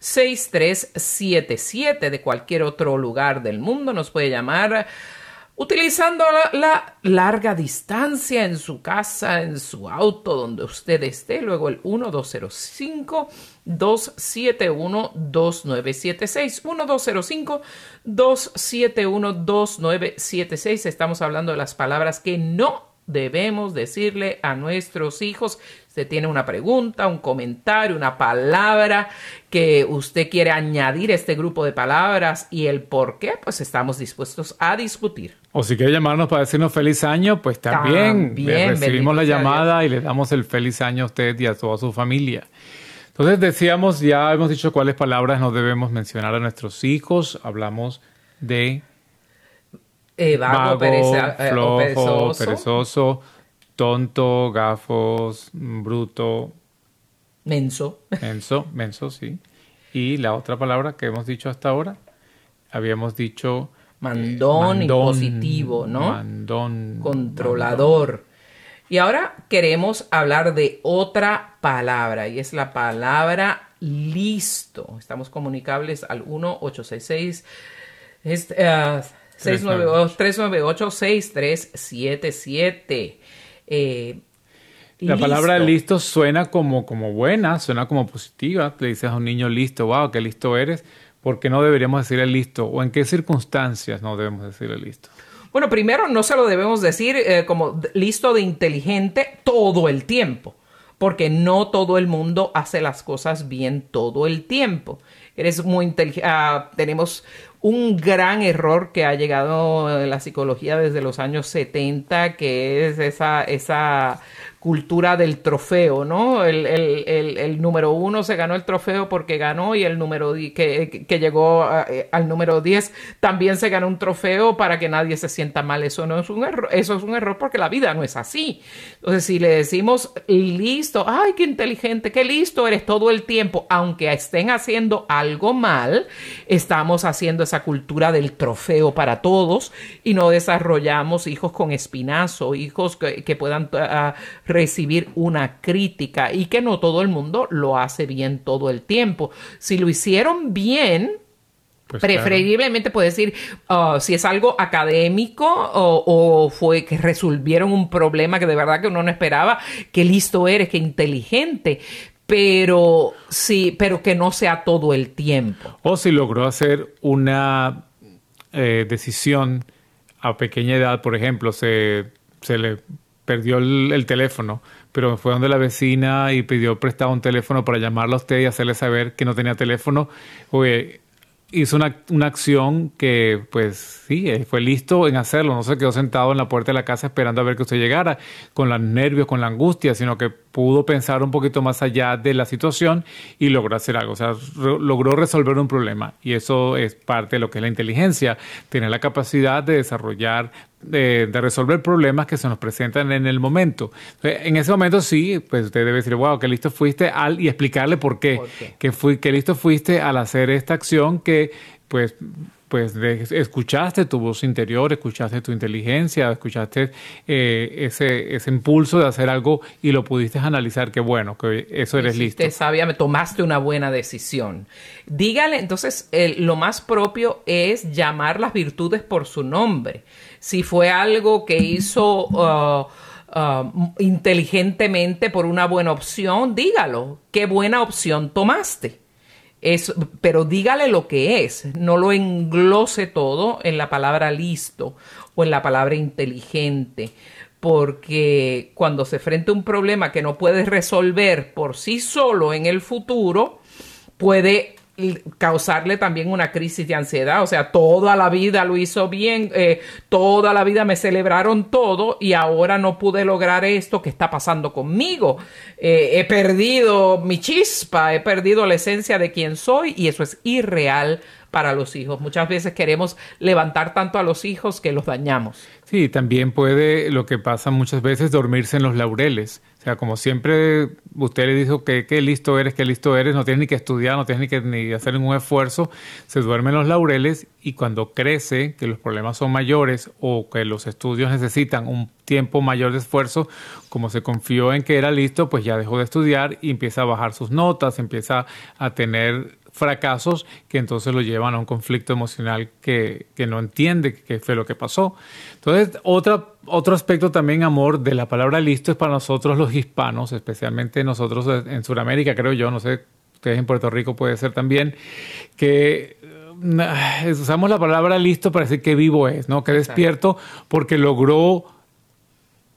1-866-398-6377 de cualquier otro lugar del mundo. Nos puede llamar utilizando la, larga distancia en su casa, en su auto, donde usted esté, luego el 1205 271 2976 1205 271 2976 estamos hablando de las palabras que no debemos decirle a nuestros hijos usted tiene una pregunta, un comentario, una palabra que usted quiere añadir a este grupo de palabras y el por qué, pues estamos dispuestos a discutir. O si quiere llamarnos para decirnos feliz año, pues también, recibimos la llamada y le damos el feliz año a usted y a toda su familia. Entonces decíamos, ya hemos dicho cuáles palabras no debemos mencionar a nuestros hijos. Hablamos de eh, vago, eh, flojo, perezoso tonto, gafos, bruto. Menso. Menso, menso, sí. Y la otra palabra que hemos dicho hasta ahora, habíamos dicho... Mandón, y positivo, ¿no? Mandón. Controlador. Y ahora queremos hablar de otra palabra y es la palabra listo. Estamos comunicables al 1-866. 398 6377 eh, la palabra listo suena como, como buena, suena como positiva. Le dices a un niño listo, wow, qué listo eres. ¿Por qué no deberíamos decirle listo? ¿O en qué circunstancias no debemos decirle listo? Bueno, primero no se lo debemos decir eh, como listo de inteligente todo el tiempo, porque no todo el mundo hace las cosas bien todo el tiempo. Eres muy inteligente. Ah, tenemos un gran error que ha llegado en la psicología desde los años 70, que es esa, esa cultura del trofeo, ¿no? El, el, el, número uno se ganó el trofeo porque ganó y el número que, que llegó eh, al número 10 también se ganó un trofeo para que nadie se sienta mal. Eso no es un error, eso es un error porque la vida no es así. Entonces, si le decimos listo, ay, qué inteligente, qué listo eres todo el tiempo, aunque estén haciendo algo mal, estamos haciendo esa cultura del trofeo para todos y no desarrollamos hijos con espinazo, hijos que, puedan uh, recibir una crítica y que no todo el mundo lo hace bien todo el tiempo. Si lo hicieron bien, pues Preferiblemente puede decir uh, si es algo académico o, fue que resolvieron un problema que de verdad que uno no esperaba, que listo eres, que inteligente, pero sí, pero que no sea todo el tiempo. O si logró hacer una eh, decisión a pequeña edad, por ejemplo, se, se le perdió el, teléfono, pero fue donde la vecina y pidió prestado un teléfono para llamarla a usted y hacerle saber que no tenía teléfono. Oye, hizo una, una, acción que, pues sí, eh, fue listo en hacerlo. No se quedó sentado en la puerta de la casa esperando a ver que usted llegara, con los nervios, con la angustia, sino que pudo pensar un poquito más allá de la situación y logró hacer algo. O sea, logró resolver un problema. Y eso es parte de lo que es la inteligencia, tener la capacidad de desarrollar de, resolver problemas que se nos presentan en el momento. En ese momento sí, pues usted debe decir, wow, qué listo fuiste al y explicarle por qué, ¿Por qué? Que, fui, que listo fuiste al hacer esta acción que pues pues escuchaste tu voz interior, escuchaste tu inteligencia, escuchaste eh, ese, ese impulso de hacer algo y lo pudiste analizar, que bueno, que eso eres listo. sabia, me tomaste una buena decisión. Dígale, entonces, lo más propio es llamar las virtudes por su nombre. Si fue algo que hizo... Uh, uh, inteligentemente por una buena opción, dígalo. ¿Qué buena opción tomaste? Pero dígale lo que es, no lo englose todo en la palabra listo o en la palabra inteligente, porque cuando se enfrenta un problema que no puede resolver por sí solo en el futuro, puede causarle también una crisis de ansiedad. O sea, toda la vida lo hizo bien, eh, toda la vida me celebraron todo y ahora no pude lograr esto que está pasando conmigo. Eh, he perdido mi chispa, he perdido la esencia de quien soy y eso es irreal para los hijos. Muchas veces queremos levantar tanto a los hijos que los dañamos. Sí, también puede lo que pasa muchas veces dormirse en los laureles. O sea, como siempre usted le dijo que qué listo eres, qué listo eres, no tienes ni que estudiar, no tienes ni que ni hacer ningún esfuerzo, se duerme en los laureles y cuando crece, que los problemas son mayores o que los estudios necesitan un tiempo mayor de esfuerzo, como se confió en que era listo, pues ya dejó de estudiar y empieza a bajar sus notas, empieza a tener fracasos que entonces lo llevan a un conflicto emocional que, no entiende qué fue lo que pasó. Entonces, otra, otro aspecto también, amor, de la palabra listo es para nosotros los hispanos, especialmente nosotros en Sudamérica, creo yo, no sé, ustedes en Puerto Rico puede ser también, que eh, usamos la palabra listo para decir que vivo es, ¿no? Que despierto porque logró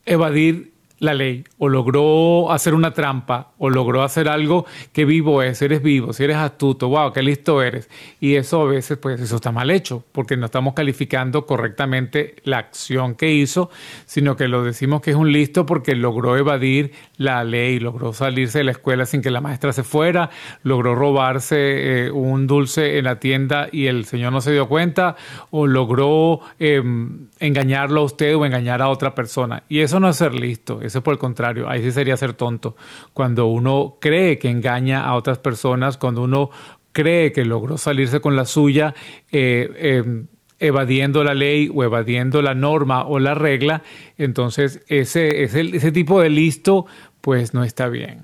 evadir la ley o logró hacer una trampa o logró hacer algo que vivo es, eres vivo, si eres astuto, wow, qué listo eres. Y eso a veces, pues eso está mal hecho, porque no estamos calificando correctamente la acción que hizo, sino que lo decimos que es un listo porque logró evadir la ley, logró salirse de la escuela sin que la maestra se fuera, logró robarse eh, un dulce en la tienda y el señor no se dio cuenta, o logró em, engañarlo a usted o engañar a otra persona. Y eso no es ser listo eso por el contrario, ahí sí sería ser tonto. Cuando uno cree que engaña a otras personas, cuando uno cree que logró salirse con la suya, eh, em, evadiendo la ley o evadiendo la norma o la regla, entonces ese, ese, ese tipo de listo pues no está bien.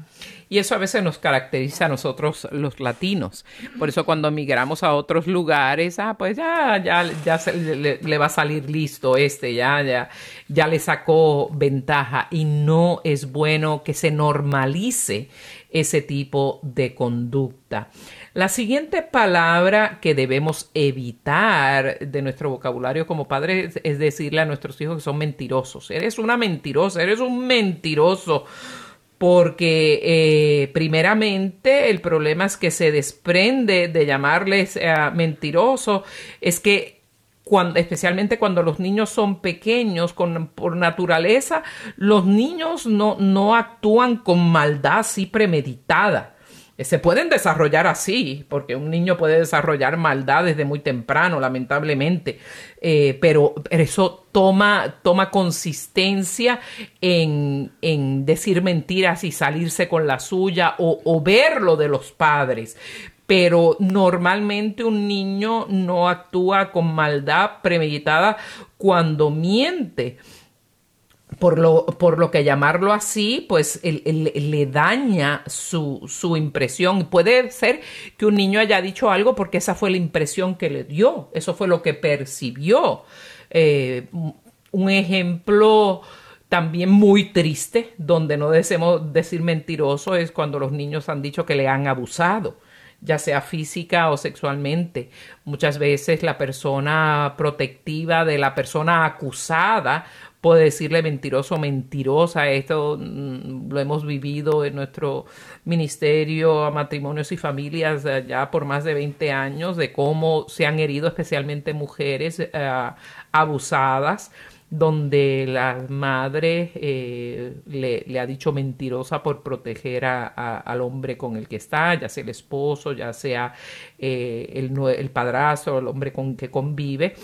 Y eso a veces nos caracteriza a nosotros los latinos. Por eso cuando migramos a otros lugares, ah, pues ya, ya, ya le, va a salir listo este, ya, ya, ya le sacó ventaja. Y no es bueno que se normalice ese tipo de conducta. La siguiente palabra que debemos evitar de nuestro vocabulario como padres es decirle a nuestros hijos que son mentirosos. Eres una mentirosa, eres un mentiroso porque eh, primeramente el problema es que se desprende de llamarles eh, mentirosos, es que cuando, especialmente cuando los niños son pequeños, con, por naturaleza, los niños no, no actúan con maldad así premeditada se pueden desarrollar así, porque un niño puede desarrollar maldad desde muy temprano, lamentablemente, eh, pero eso toma, toma consistencia en, en, decir mentiras y salirse con la suya o, o verlo de los padres. Pero normalmente un niño no actúa con maldad premeditada cuando miente por lo, por lo que llamarlo así, pues le daña su, su, impresión. Puede ser que un niño haya dicho algo porque esa fue la impresión que le dio, eso fue lo que percibió. Eh, un ejemplo también muy triste, donde no deseamos decir mentiroso, es cuando los niños han dicho que le han abusado ya sea física o sexualmente. Muchas veces la persona protectiva de la persona acusada puede decirle mentiroso mentirosa. Esto mm, lo hemos vivido en nuestro ministerio a matrimonios y familias eh, ya por más de 20 años, de cómo se han herido especialmente mujeres eh, abusadas donde la madre eh, le, ha dicho mentirosa por proteger al hombre con el que está, ya sea el esposo, ya sea el, el padrastro, el hombre con que convive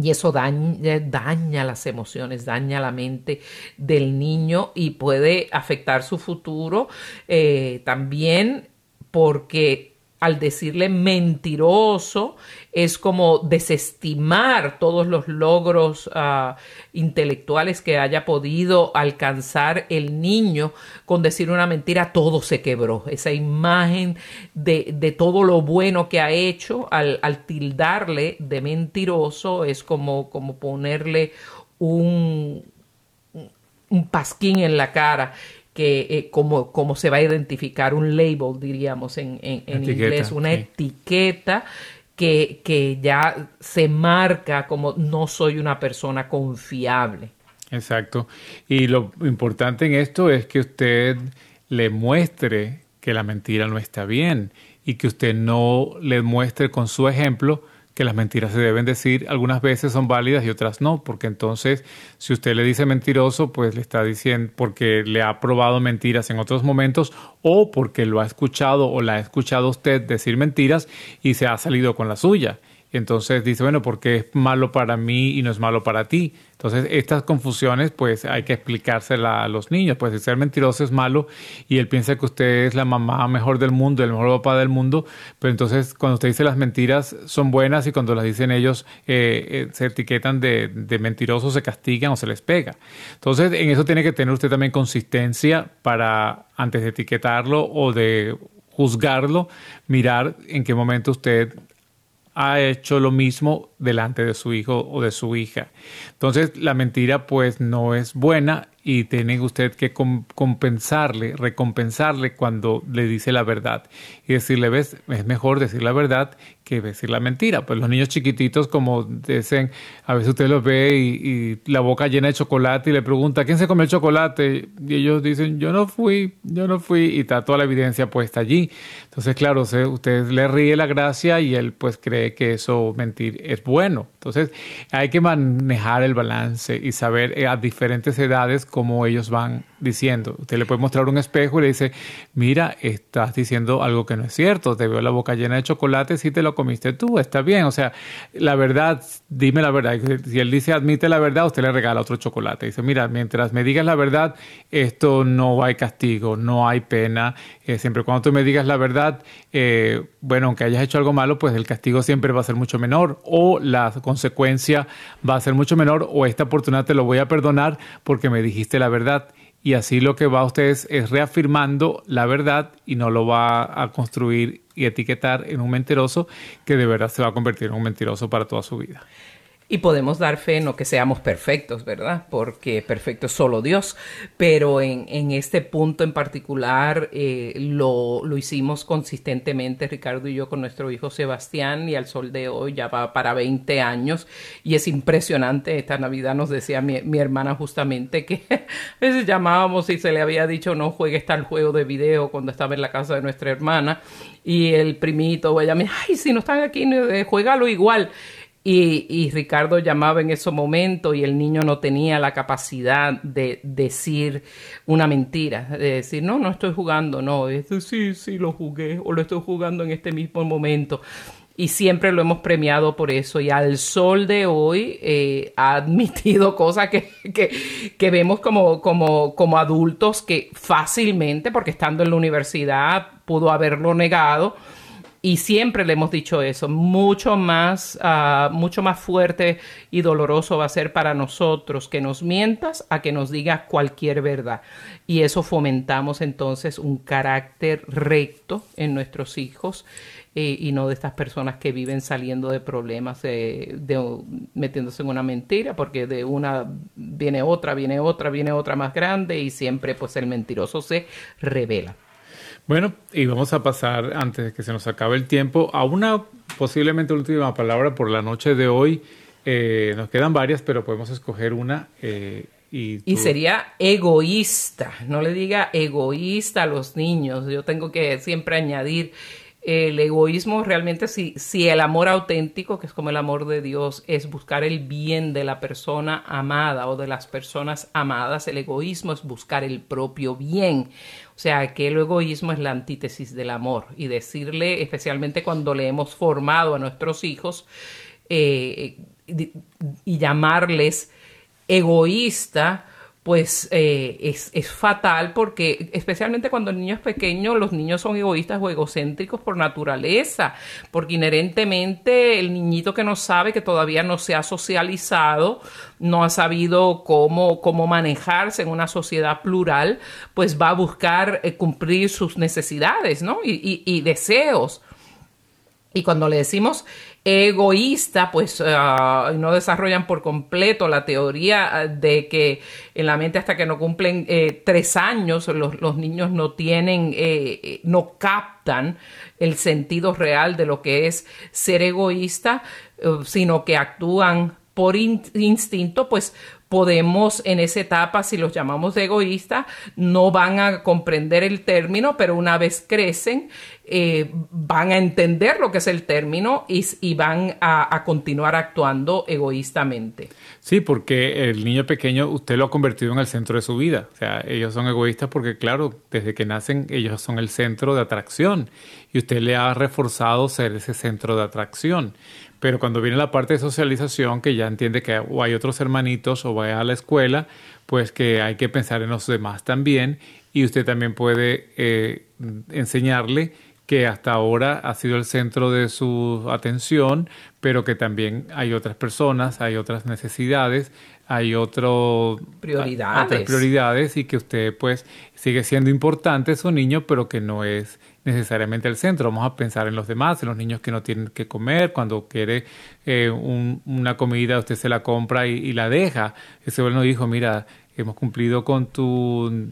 y eso daña, daña, las emociones, daña la mente del niño y puede afectar su futuro eh, también porque al decirle mentiroso es como desestimar todos los logros uh, intelectuales que haya podido alcanzar el niño con decir una mentira, todo se quebró. Esa imagen de, de todo lo bueno que ha hecho al, al, tildarle de mentiroso es como, como ponerle un, un pasquín en la cara que eh, como, como, se va a identificar un label, diríamos en, en, en inglés, una sí. etiqueta que, que, ya se marca como no soy una persona confiable. Exacto. Y lo importante en esto es que usted le muestre que la mentira no está bien y que usted no le muestre con su ejemplo que las mentiras se deben decir, algunas veces son válidas y otras no, porque entonces si usted le dice mentiroso, pues le está diciendo porque le ha probado mentiras en otros momentos o porque lo ha escuchado o la ha escuchado usted decir mentiras y se ha salido con la suya. Entonces dice, bueno, porque es malo para mí y no es malo para ti. Entonces, estas confusiones, pues hay que explicársela a los niños. Pues ser mentiroso es malo y él piensa que usted es la mamá mejor del mundo, el mejor papá del mundo. Pero entonces, cuando usted dice las mentiras son buenas y cuando las dicen ellos eh, eh, se etiquetan de, de mentirosos, se castigan o se les pega. Entonces, en eso tiene que tener usted también consistencia para, antes de etiquetarlo o de juzgarlo, mirar en qué momento usted ha hecho lo mismo delante de su hijo o de su hija. Entonces la mentira pues no es buena y tiene usted que compensarle, recompensarle cuando le dice la verdad y decirle, ves, es mejor decir la verdad que decir la mentira. Pues los niños chiquititos, como dicen, a veces usted los ve y, la boca llena de chocolate y le pregunta, ¿quién se comió el chocolate? Y ellos dicen, yo no fui, yo no fui, y está toda la evidencia puesta allí. Entonces, claro, usted, le ríe la gracia y él pues cree que eso mentir es bueno. Entonces, hay que manejar el balance y saber a diferentes edades cómo ellos van diciendo. Usted le puede mostrar un espejo y le dice, mira, estás diciendo algo que no es cierto, te veo la boca llena de chocolate, si te lo comiste tú, está bien. O sea, la verdad, dime la verdad. Si él dice, admite la verdad, usted le regala otro chocolate. Dice, mira, mientras me digas la verdad, esto no hay castigo, no hay pena. Eh, siempre cuando tú me digas la verdad, eh, bueno, aunque hayas hecho algo malo, pues el castigo siempre va a ser mucho menor o la consecuencia va a ser mucho menor o esta oportunidad te lo voy a perdonar porque me dijiste la verdad y así lo que va a usted es, es, reafirmando la verdad y no lo va a construir y etiquetar en un mentiroso que de verdad se va a convertir en un mentiroso para toda su vida. Y podemos dar fe, no que seamos perfectos, ¿verdad? Porque perfecto es solo Dios. Pero en, en este punto en particular eh, lo, lo, hicimos consistentemente, Ricardo y yo, con nuestro hijo Sebastián, y al sol de hoy ya va para 20 años. Y es impresionante. Esta Navidad nos decía mi, mi hermana justamente que a veces llamábamos y se le había dicho no juegues tal juego de video cuando estaba en la casa de nuestra hermana. Y el primito ella me ay, si no están aquí, juégalo igual. Y, y, Ricardo llamaba en ese momento y el niño no tenía la capacidad de decir una mentira, de decir, no, no estoy jugando, no, es sí, sí, lo jugué o lo estoy jugando en este mismo momento. Y siempre lo hemos premiado por eso. Y al sol de hoy eh, ha admitido cosas que, que, que vemos como, como, como adultos que fácilmente, porque estando en la universidad pudo haberlo negado, y siempre le hemos dicho eso, mucho más, uh, mucho más fuerte y doloroso va a ser para nosotros que nos mientas a que nos digas cualquier verdad. Y eso fomentamos entonces un carácter recto en nuestros hijos eh, y no de estas personas que viven saliendo de problemas, de, metiéndose en una mentira, porque de una viene otra, viene otra, viene otra más grande y siempre pues el mentiroso se revela. Bueno, y vamos a pasar, antes de que se nos acabe el tiempo, a una posiblemente última palabra por la noche de hoy. Eh, nos quedan varias, pero podemos escoger una. Eh, y, y, sería egoísta, no le diga egoísta a los niños. Yo tengo que siempre añadir el egoísmo realmente si, si el amor auténtico, que es como el amor de Dios, es buscar el bien de la persona amada o de las personas amadas, el egoísmo es buscar el propio bien. O sea, que el egoísmo es la antítesis del amor. Y decirle, especialmente cuando le hemos formado a nuestros hijos, eh, y llamarles egoísta, pues eh, es, fatal porque especialmente cuando el niño es pequeño, los niños son egoístas o egocéntricos por naturaleza, porque inherentemente el niñito que no sabe, que todavía no se ha socializado, no ha sabido cómo, cómo manejarse en una sociedad plural, pues va a buscar eh, cumplir sus necesidades ¿no? y, y, y deseos. Y cuando le decimos egoísta, pues uh, no desarrollan por completo la teoría ah, de que en la mente hasta que no cumplen eh, tres años los, niños no tienen, eh, eh, no captan el sentido real de lo que es ser egoísta, uh, sino que actúan por in instinto, pues podemos en esa etapa, si los llamamos de egoísta, no van a comprender el término, pero una vez crecen, eh, van a entender lo que es el término y, van a, continuar actuando egoístamente. Sí, porque el niño pequeño usted lo ha convertido en el centro de su vida. O sea, ellos son egoístas porque, claro, desde que nacen ellos son el centro de atracción y usted le ha reforzado ser ese centro de atracción. Pero cuando viene la parte de socialización, que ya entiende que hay otros hermanitos o va a la escuela, pues que hay que pensar en los demás también y usted también puede eh, enseñarle que hasta ahora ha sido el centro de su atención, pero que también hay otras personas, hay otras necesidades, hay otro, prioridades. otras prioridades y que usted pues sigue siendo importante su niño, pero que no es necesariamente el centro. Vamos a pensar en los demás, en los niños que no tienen que comer, cuando quiere eh, un, una comida usted se la compra y, y la deja. Ese bueno dijo, mira, hemos cumplido con tu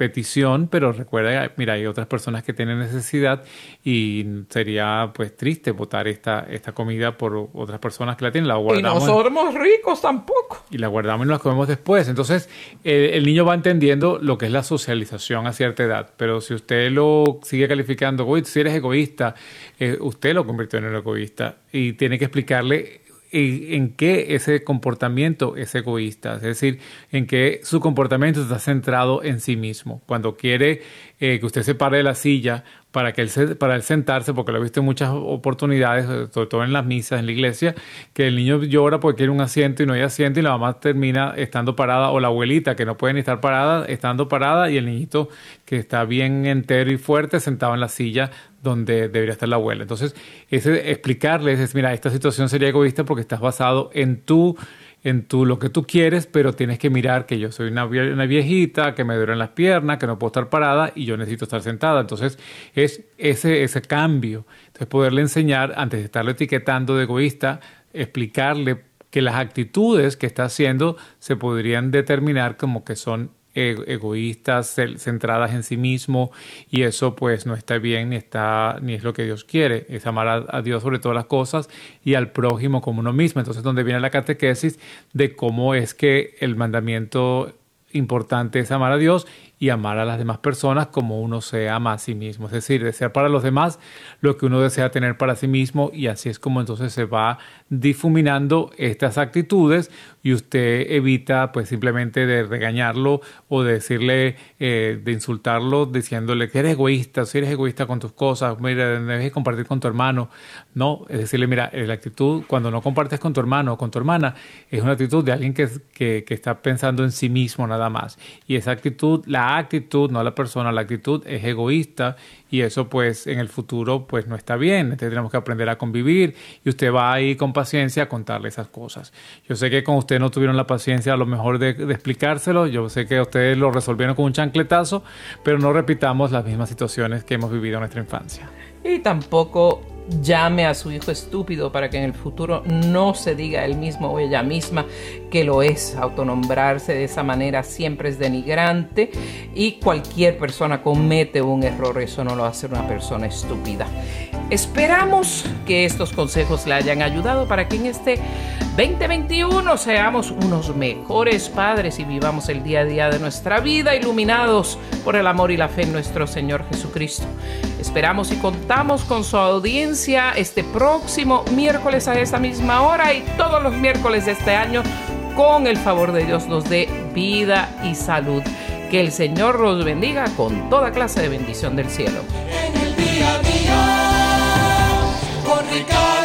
petición, pero recuerda, mira, hay otras personas que tienen necesidad y sería pues triste votar esta, esta comida por otras personas que la tienen. La guardamos, y no somos ricos tampoco. Y la guardamos y la comemos después. Entonces, el niño va entendiendo lo que es la socialización a cierta edad, pero si usted lo sigue calificando, si eres egoísta, eh, usted lo convirtió en el egoísta y tiene que explicarle en qué ese comportamiento es egoísta, es decir, en qué su comportamiento está centrado en sí mismo. Cuando quiere eh, que usted se pare de la silla para que él se, para él sentarse, porque lo he visto en muchas oportunidades, sobre todo en las misas, en la iglesia, que el niño llora porque quiere un asiento y no hay asiento y la mamá termina estando parada, o la abuelita que no puede ni estar parada, estando parada, y el niñito que está bien entero y fuerte sentado en la silla donde debería estar la abuela. Entonces, ese, explicarles es, mira, esta situación sería egoísta porque estás basado en tu en tu, lo que tú quieres, pero tienes que mirar que yo soy una, una, viejita, que me duelen las piernas, que no puedo estar parada y yo necesito estar sentada. Entonces, es ese, ese cambio. Entonces, poderle enseñar, antes de estarlo etiquetando de egoísta, explicarle que las actitudes que está haciendo se podrían determinar como que son egoístas, centradas en sí mismo y eso pues no está bien ni está ni es lo que Dios quiere, es amar a, a, Dios sobre todas las cosas y al prójimo como uno mismo. Entonces donde viene la catequesis de cómo es que el mandamiento importante es amar a Dios y amar a las demás personas como uno se ama a sí mismo. Es decir, desear para los demás lo que uno desea tener para sí mismo y así es como entonces se va difuminando estas actitudes y usted evita pues simplemente de regañarlo o de decirle, eh, de insultarlo diciéndole que eres egoísta, si eres egoísta con tus cosas, mira, debes compartir con tu hermano. No, es decirle, mira, la actitud cuando no compartes con tu hermano o con tu hermana es una actitud de alguien que, que, que está pensando en sí mismo nada más. Y esa actitud la actitud, no la persona, la actitud es egoísta y eso pues en el futuro pues no está bien. Entonces tenemos que aprender a convivir y usted va ahí con paciencia a contarle esas cosas. Yo sé que con usted no tuvieron la paciencia a lo mejor de, de explicárselo, yo sé que ustedes lo resolvieron con un chancletazo, pero no repitamos las mismas situaciones que hemos vivido en nuestra infancia. Y tampoco llame a su hijo estúpido para que en el futuro no se diga él mismo o ella misma que lo es. Autonombrarse de esa manera siempre es denigrante y cualquier persona comete un error, eso no lo hace una persona estúpida. Esperamos que estos consejos le hayan ayudado para que en este 2021 seamos unos mejores padres y vivamos el día a día de nuestra vida iluminados por el amor y la fe en nuestro Señor Jesucristo. Esperamos y contamos con su este próximo miércoles a esta misma hora y todos los miércoles de este año con el favor de Dios nos dé vida y salud. Que el Señor los bendiga con toda clase de bendición del cielo. En el día a día, con Ricardo.